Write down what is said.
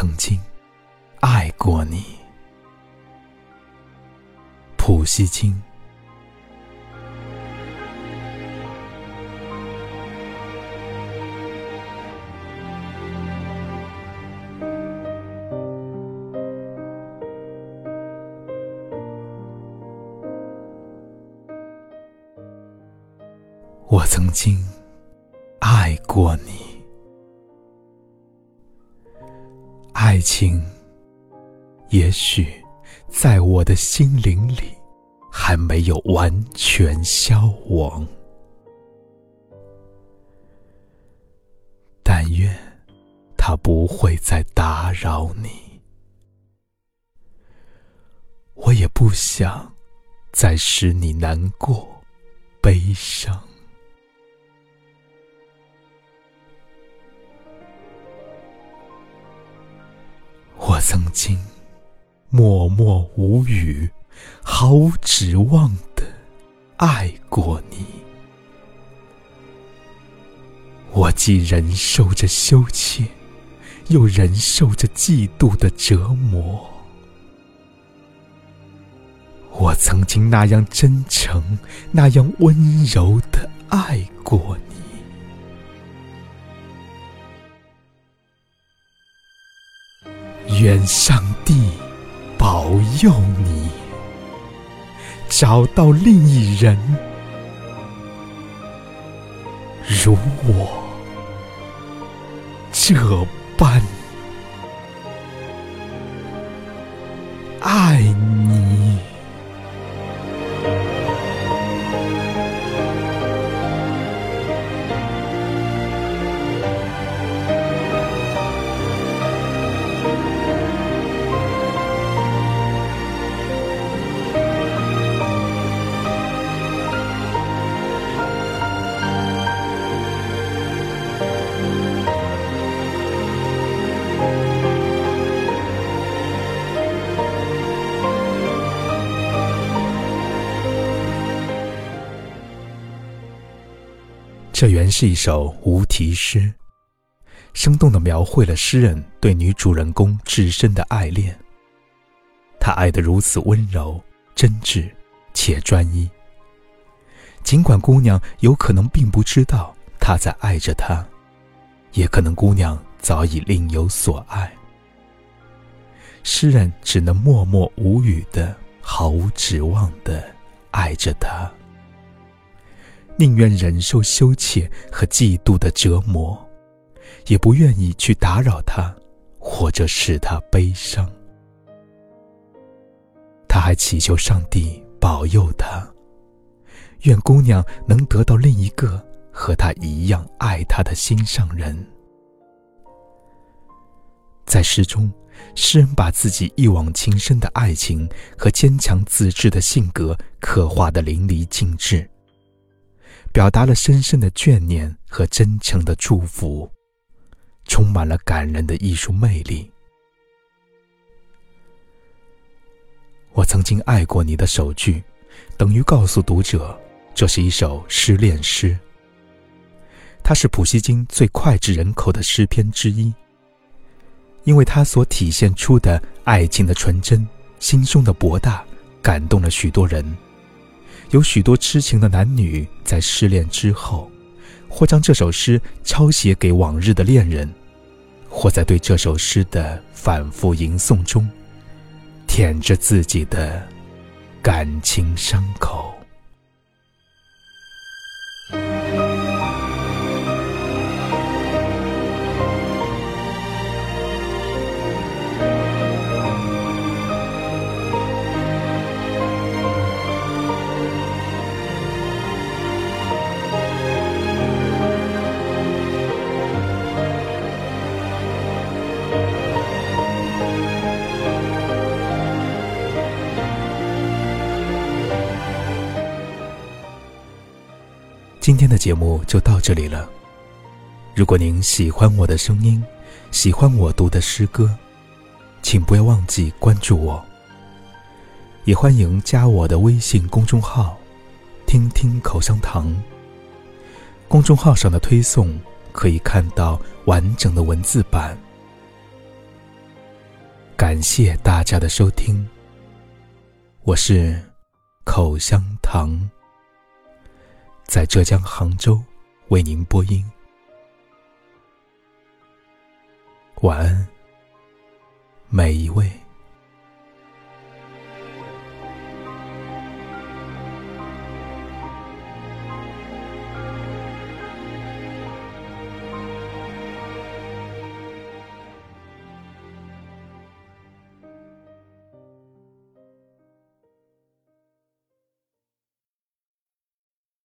曾经爱过你，普希金。我曾经爱过你，爱情也许在我的心灵里还没有完全消亡，但愿它不会再打扰你。我也不想再使你难过、悲伤。我曾经默默无语、毫无指望的爱过你，我既忍受着羞怯，又忍受着嫉妒的折磨。我曾经那样真诚、那样温柔的爱过你。愿上帝保佑你，找到另一人，如我这般爱你。这原是一首无题诗，生动地描绘了诗人对女主人公至深的爱恋。他爱得如此温柔、真挚且专一，尽管姑娘有可能并不知道他在爱着她，也可能姑娘早已另有所爱。诗人只能默默无语的、毫无指望的爱着她。宁愿忍受羞怯和嫉妒的折磨，也不愿意去打扰他，或者使他悲伤。他还祈求上帝保佑他，愿姑娘能得到另一个和他一样爱他的心上人。在诗中，诗人把自己一往情深的爱情和坚强自制的性格刻画的淋漓尽致。表达了深深的眷念和真诚的祝福，充满了感人的艺术魅力。我曾经爱过你的首句，等于告诉读者，这是一首失恋诗。它是普希金最脍炙人口的诗篇之一，因为它所体现出的爱情的纯真、心胸的博大，感动了许多人。有许多痴情的男女在失恋之后，或将这首诗抄写给往日的恋人，或在对这首诗的反复吟诵中，舔着自己的感情伤口。今天的节目就到这里了。如果您喜欢我的声音，喜欢我读的诗歌，请不要忘记关注我。也欢迎加我的微信公众号“听听口香糖”。公众号上的推送可以看到完整的文字版。感谢大家的收听，我是口香糖，在浙江杭州为您播音。晚安，每一位。